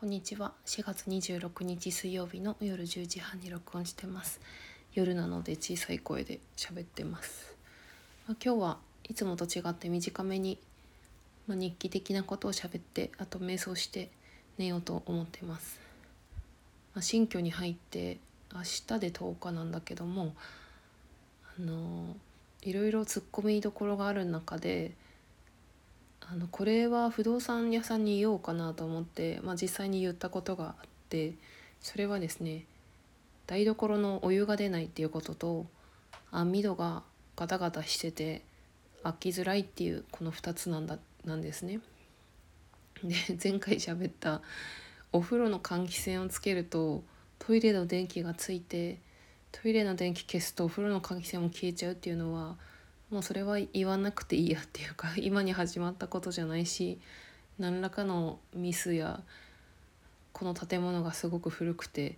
こんにちは。4月26日水曜日の夜10時半に録音してます。夜なので小さい声で喋ってます、まあ、今日はいつもと違って短めに、まあ、日記的なことを喋ってあと瞑想して寝ようと思ってます、まあ、新居に入って明日で10日なんだけどもあのいろいろ突っ込みどころがある中であのこれは不動産屋さんに言おうかなと思って、まあ、実際に言ったことがあってそれはですね台所のお湯が出ないっていうことと網戸がガタガタしてて開きづらいっていうこの2つなんだなんですね。で前回喋ったお風呂の換気扇をつけるとトイレの電気がついてトイレの電気消すとお風呂の換気扇も消えちゃうっていうのはもうそれは言わなくていいやっていうか 今に始まったことじゃないし何らかのミスやこの建物がすごく古くて、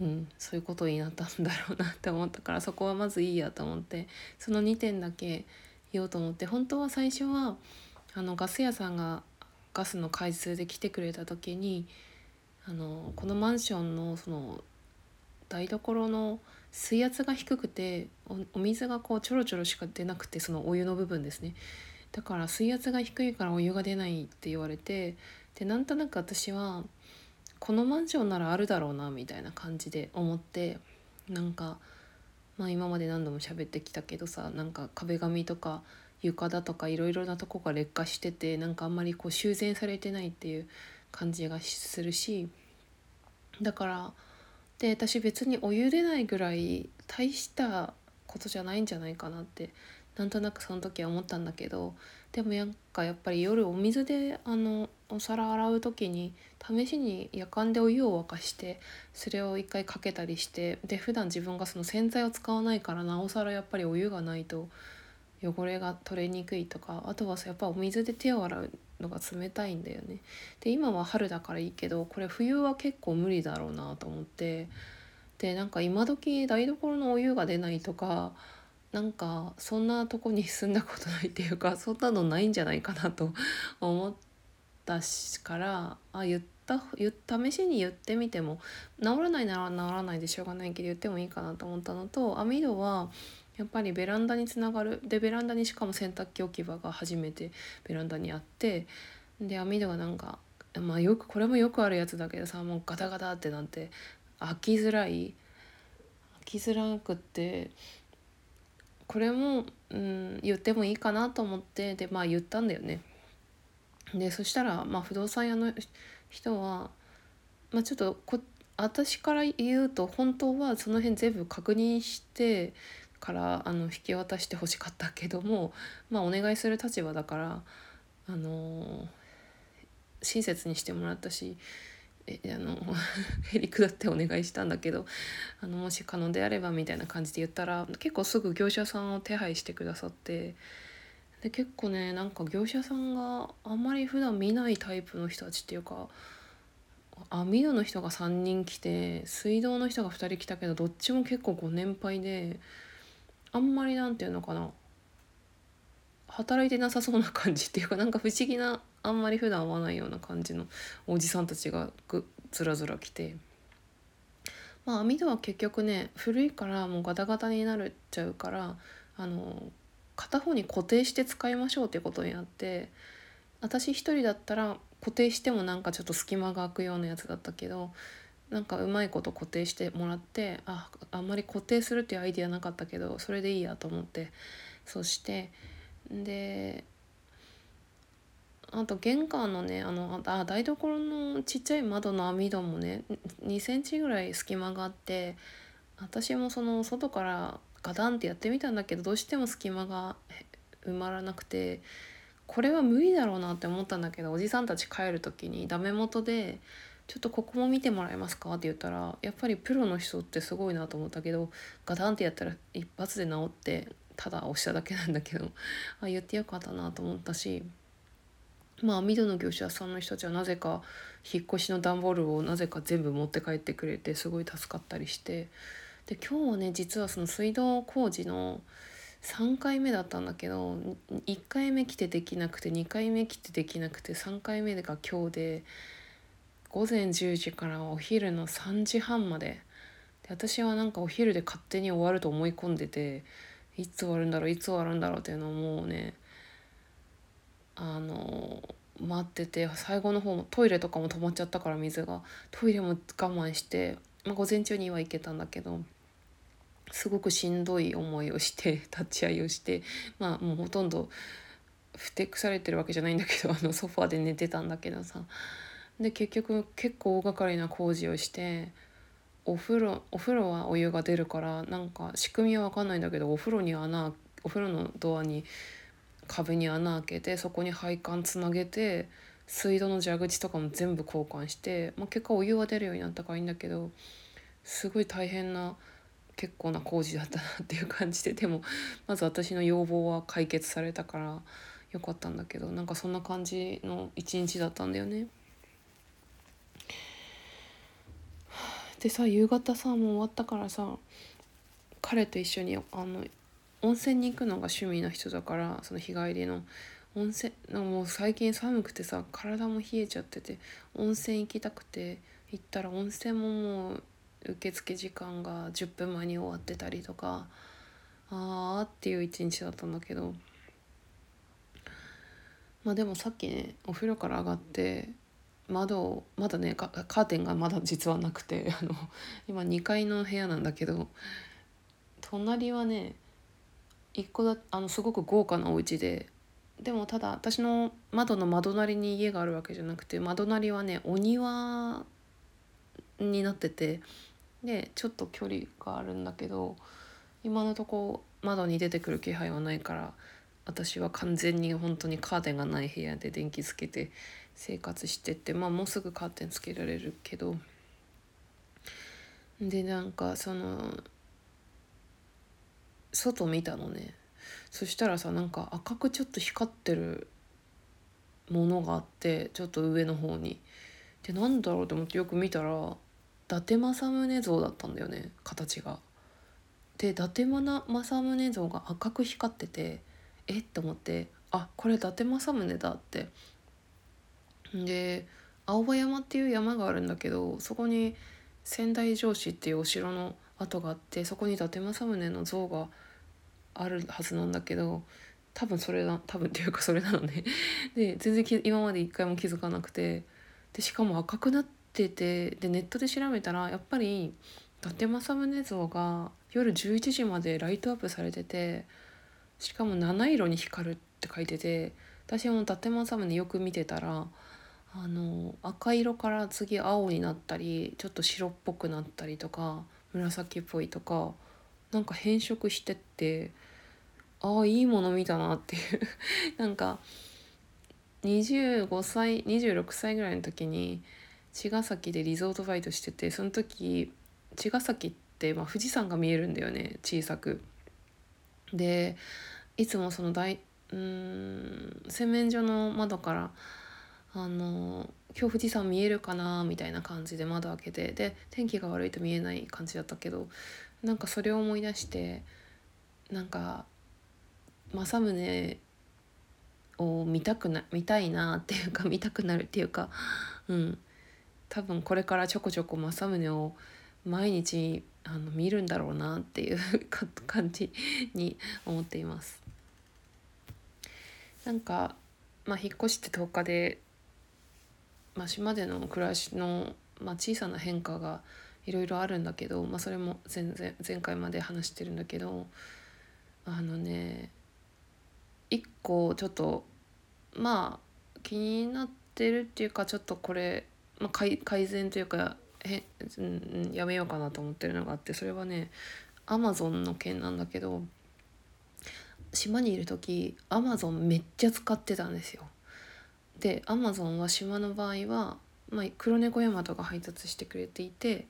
うん、そういうことになったんだろうなって思ったからそこはまずいいやと思ってその2点だけ言おうと思って本当は最初はあのガス屋さんがガスの開通で来てくれた時にあのこのマンションのその台所の水圧が低くてお水がこうちょろちょろしか出なくてそのお湯の部分ですね。だから水圧が低いからお湯が出ないって言われてでなんとなく私はこのマンションならあるだろうなみたいな感じで思ってなんかまあ今まで何度も喋ってきたけどさなんか壁紙とか床だとかいろいろなとこが劣化しててなんかあんまりこう修繕されてないっていう感じがするしだからで私別にお湯出ないぐらい大したことじゃないんじゃないかなってなんとなくその時は思ったんだけどでもなんかやっぱり夜お水であのお皿洗う時に試しに夜間でお湯を沸かしてそれを一回かけたりしてで普段自分がその洗剤を使わないからなおさらやっぱりお湯がないと汚れが取れにくいとかあとはやっぱお水で手を洗うのが冷たいんだよね。で今は春だからいいけどこれ冬は結構無理だろうなと思ってでなんか今時台所のお湯が出ないとかなんかそんなとこに住んだことないっていうかそんなのないんじゃないかなと 思ったしからあ言った試しに言ってみても治らないなら治らないでしょうがないけど言ってもいいかなと思ったのと網戸はやっぱりベランダにつながるでベランダにしかも洗濯機置き場が初めてベランダにあってで網戸がなんかまあよくこれもよくあるやつだけどさもうガタガタってなって開きづらい開きづらくってこれも、うん、言ってもいいかなと思ってでまあ言ったんだよね。でそしたら、まあ、不動産屋の人は、まあ、ちょっとこ私から言うと本当はその辺全部確認してからあの引き渡してほしかったけども、まあ、お願いする立場だから、あの親切にしてもらったしえあの へりくだってお願いしたんだけどあのもし可能であればみたいな感じで言ったら結構すぐ業者さんを手配してくださってで結構ねなんか業者さんがあんまり普段見ないタイプの人たちっていうか網戸の人が3人来て水道の人が2人来たけどどっちも結構ご年配であんまりなんていうのかな。働いてなさそうな感じっていうかなんか不思議なあんまり普段会わないような感じのおじさんたちがぐずらずら来て。まあ網戸は結局ね古いからもうガタガタになっちゃうからあの片方に固定して使いましょうっていうことになって私一人だったら固定してもなんかちょっと隙間が空くようなやつだったけどなんかうまいこと固定してもらってああんまり固定するっていうアイデアなかったけどそれでいいやと思ってそしてであと玄関のねあのあ台所のちっちゃい窓の網戸もね2センチぐらい隙間があって私もその外からガタンってやってみたんだけどどうしても隙間が埋まらなくてこれは無理だろうなって思ったんだけどおじさんたち帰る時にダメ元で「ちょっとここも見てもらえますか?」って言ったらやっぱりプロの人ってすごいなと思ったけどガタンってやったら一発で治ってただ押しただけなんだけど あ言ってよかったなと思ったしまあ網戸の業者さんの人たちはなぜか引っ越しの段ボールをなぜか全部持って帰ってくれてすごい助かったりしてで今日はね実はその水道工事の3回目だったんだけど1回目来てできなくて2回目来てできなくて3回目が今日で午前10時からお昼の3時半まで。で私はなんかお昼で勝手に終わると思い込んでていつ終わるんだろういつ終わるんだろうっていうのをもうねあの待ってて最後の方もトイレとかも止まっちゃったから水が。トイレも我慢して、まあ、午前中には行けたんだけどすごくしんどい思いをして 立ち会いをしてまあもうほとんどふてくされてるわけじゃないんだけどあのソファーで寝てたんだけどさ。で結局結構大掛かりな工事をしてお風呂お風呂はお湯が出るからなんか仕組みは分かんないんだけどお風呂に穴お風呂のドアに壁に穴開けてそこに配管つなげて水道の蛇口とかも全部交換して、まあ、結果お湯は出るようになったからいいんだけどすごい大変な結構な工事だったなっていう感じででもまず私の要望は解決されたからよかったんだけどなんかそんな感じの一日だったんだよね。でさ夕方さもう終わったからさ彼と一緒にあの温泉に行くのが趣味の人だからその日帰りの。温泉もう最近寒くてさ体も冷えちゃってて温泉行きたくて行ったら温泉ももう受付時間が10分前に終わってたりとかあーっていう一日だったんだけど。まあでもさっきねお風呂から上がって窓まだねカーテンがまだ実はなくて あの今2階の部屋なんだけど隣はね一個だあのすごく豪華なお家ででもただ私の窓の窓なりに家があるわけじゃなくて窓なりはねお庭になっててでちょっと距離があるんだけど今のとこ窓に出てくる気配はないから私は完全に本当にカーテンがない部屋で電気つけて生活しててまあもうすぐカーテンつけられるけどでなんかその外見たのねそしたらさなんか赤くちょっと光ってるものがあってちょっと上の方に。でなんだろうと思ってよく見たら伊達政宗像だったんだよね形が。で伊達政宗像が赤く光っててえ？っと思ってあこれ伊達政宗だって。で青葉山っていう山があるんだけどそこに仙台城址っていうお城の跡があってそこに伊達政宗の像があるはずなんだけど多分それだ多分っていうかそれなのね。で全然今まで一回も気づかなくてでしかも赤くなっててでネットで調べたらやっぱり伊達政宗像が夜11時までライトアップされててしかも七色に光るって書いてて私も伊達政宗よく見てたらあの赤色から次青になったりちょっと白っぽくなったりとか紫っぽいとかなんか変色してってああいいもの見たなっていう なんか25歳26歳ぐらいの時に茅ヶ崎でリゾートバイトしててその時茅ヶ崎って、まあ、富士山が見えるんだよね小さく。でいつもその大うん洗面所の窓からあの今日富士山見えるかなみたいな感じで窓開けてで天気が悪いと見えない感じだったけどなんかそれを思い出してなんか政宗を見たくな見たいなっていうか見たくなるっていうかうん多分これからちょこちょこ政宗を毎日あの見るんだろうなっていう 感じに思っています。なんかまあ引っ越して10日で、まあ、島での暮らしの、まあ、小さな変化がいろいろあるんだけど、まあ、それも全然前回まで話してるんだけどあのね一個ちょっとまあ気になってるっていうかちょっとこれ、まあ、改善というかへ、ん、やめようかなと思ってるのがあってそれはねアマゾンの件なんだけど島にいる時アマゾンめっちゃ使ってたんですよ。でアマゾンは島の場合は、まあ、黒猫ヤマトが配達してくれていて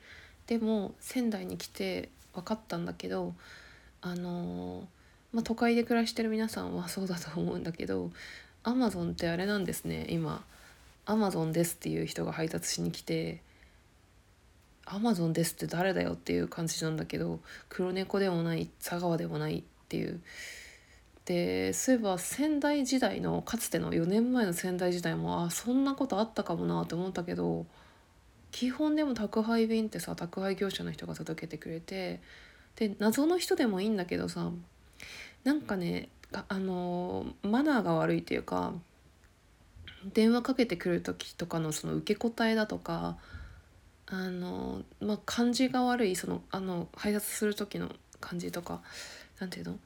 でも仙台に来て分かったんだけどあのーまあ、都会で暮らしてる皆さんはそうだと思うんだけどアマゾンってあれなんですね今。アマゾンですっていう人が配達しに来てアマゾンですって誰だよっていう感じなんだけど黒猫でもない佐川でもないっていう。でそういえば仙台時代のかつての4年前の仙台時代もあそんなことあったかもなと思ったけど基本でも宅配便ってさ宅配業者の人が届けてくれてで謎の人でもいいんだけどさなんかねあのマナーが悪いっていうか電話かけてくる時とかのその受け答えだとかあのまあ感じが悪いそのあの配達する時の感じとか何て言うの？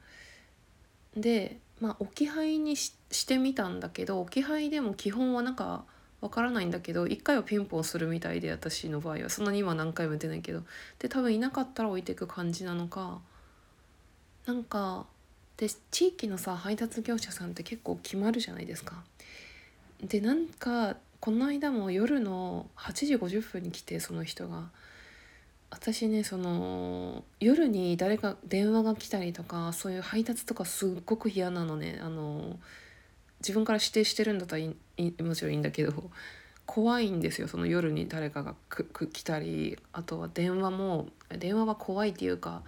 でまあ置き配にしてみたんだけど置き配でも基本はなんかわからないんだけど1回はピンポンするみたいで私の場合は。そんなに今何回も出ないけど。で多分いなかったら置いていく感じなのか。なんかで地域のさ配達業者さんって結構決まるじゃないですか。でなんかこの間も夜の8時50分に来てその人が。私ねその夜に誰か電話が来たりとかそういう配達とかすっごく嫌なのねあの自分から指定してるんだったらもちろんいいんだけど怖いんですよその夜に誰かが来たりあとは電話も電話は怖いっていうか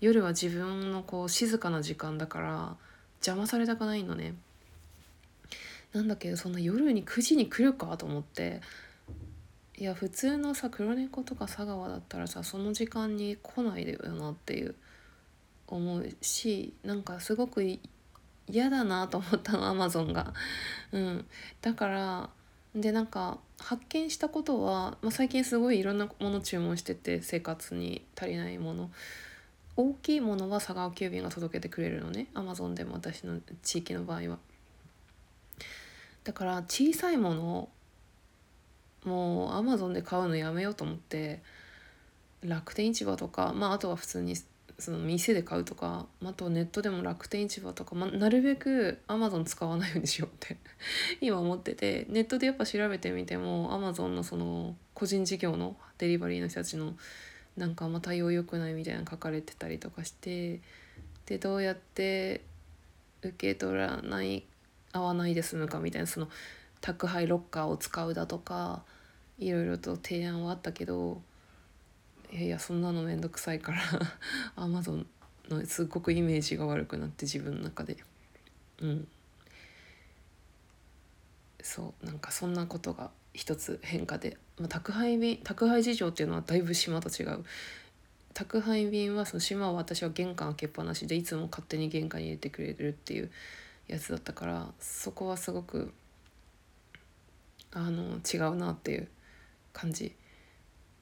夜は自分のこう静かな時間だから邪魔されたくないのね。なんだけどそんな夜に9時に来るかと思っていや普通のさ黒猫とか佐川だったらさその時間に来ないでよなっていう思うしなんかすごく嫌だなと思ったのアマゾンが。うん、だからでなんか発見したことは、まあ、最近すごいいろんなもの注文してて生活に足りないもの大きいものは佐川急便が届けてくれるのねアマゾンでも私の地域の場合は。だから小さいものもうアマゾンで買うのやめようと思って楽天市場とか、まあ、あとは普通にその店で買うとかあとネットでも楽天市場とか、ま、なるべくアマゾン使わないようにしようって 今思っててネットでやっぱ調べてみてもアマゾンのその個人事業のデリバリーの人たちのなんかあんま対応良くないみたいなの書かれてたりとかしてでどうやって受け取らない合わないで済むかみたいなその宅配ロッカーを使うだとかいろいろと提案はあったけどいやいやそんなの面倒くさいから アマゾンのすっごくイメージが悪くなって自分の中で。うん。そうなんかそんなことが一つ変化で、まあ、宅配便宅配事情っていうのはだいぶ島と違う。宅配便はその島は私は玄関開けっぱなしでいつも勝手に玄関に入れてくれるっていうやつだったからそこはすごくあの違うなっていう。感じ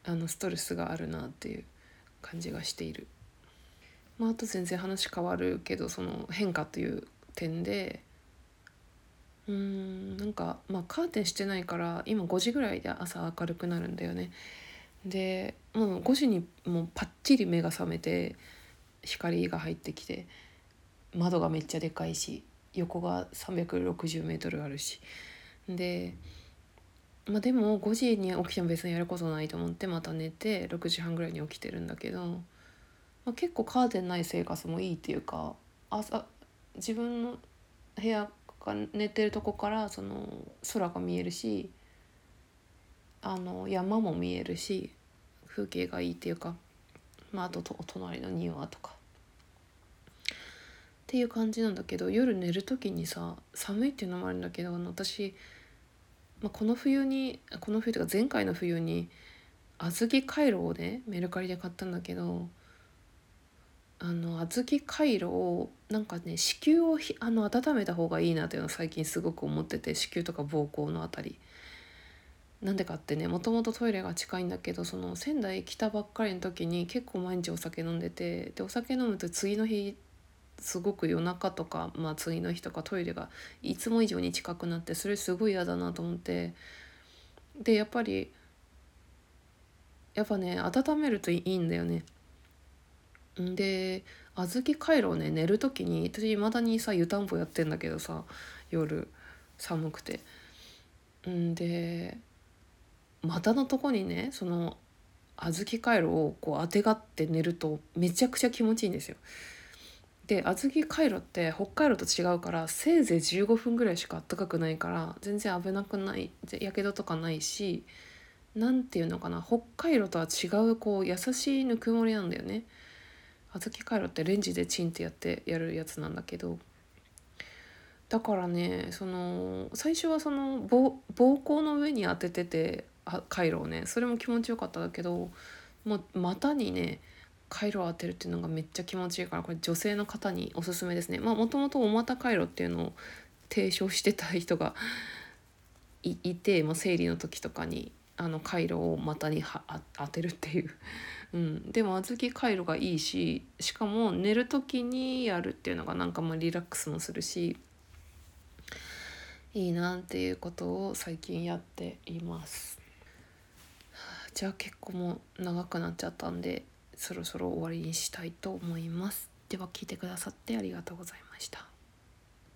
あのストレスがあるなっていう感じがしている。まあ、あと全然話変わるけどその変化という点でうーんなんかまあカーテンしてないから今5時ぐらいで朝明るくなるんだよね。でもう5時にもうパッチリ目が覚めて光が入ってきて窓がめっちゃでかいし横が360メートルあるしでまあでも5時に起きても別にやることないと思ってまた寝て6時半ぐらいに起きてるんだけど、まあ、結構カーテンない生活もいいっていうか朝自分の部屋が寝てるとこからその空が見えるしあの山も見えるし風景がいいっていうか、まあ、あと隣の庭とか。っていう感じなんだけど夜寝る時にさ寒いっていうのもあるんだけど私まあ、この冬にこの冬というか前回の冬に小豆カイロをねメルカリで買ったんだけどあの小豆カイロをなんかね子宮をあの温めた方がいいなというのを最近すごく思ってて子宮とか膀胱のあたり。なんでかってねもともとトイレが近いんだけどその仙台来たばっかりの時に結構毎日お酒飲んでてでお酒飲むと次の日すごく夜中とか、まあ、次の日とかトイレがいつも以上に近くなってそれすごい嫌だなと思ってでやっぱりやっぱね温めるといいんだよね。で小豆回路をね寝る時に私いまだにさ湯たんぽやってんだけどさ夜寒くて。んで股のとこにねその小豆回路をこうあてがって寝るとめちゃくちゃ気持ちいいんですよ。で小豆回路って北海道と違うからせいぜい15分ぐらいしか暖かくないから全然危なくないやけどとかないし何て言うのかな北海道とは違うこう優しいぬくもりなんだよね。小豆回路ってレンジでチンってやってやるやつなんだけどだからねその最初はその膀胱の上に当てててあ回路をねそれも気持ちよかっただけどもう股にね回路を当てるっていうのがめっちゃ気持ちいいからこれ女性の方におすすめですね。まあもともとお股回路っていうのを提唱してた人が いて、まあ、生理の時とかにあの回路を股には当てるっていう、うん、でも小豆回路がいいししかも寝る時にやるっていうのがなんかまあリラックスもするしいいなっていうことを最近やっています。じゃあ結構もう長くなっちゃったんでそろそろ終わりにしたいと思います。では聞いてくださってありがとうございました。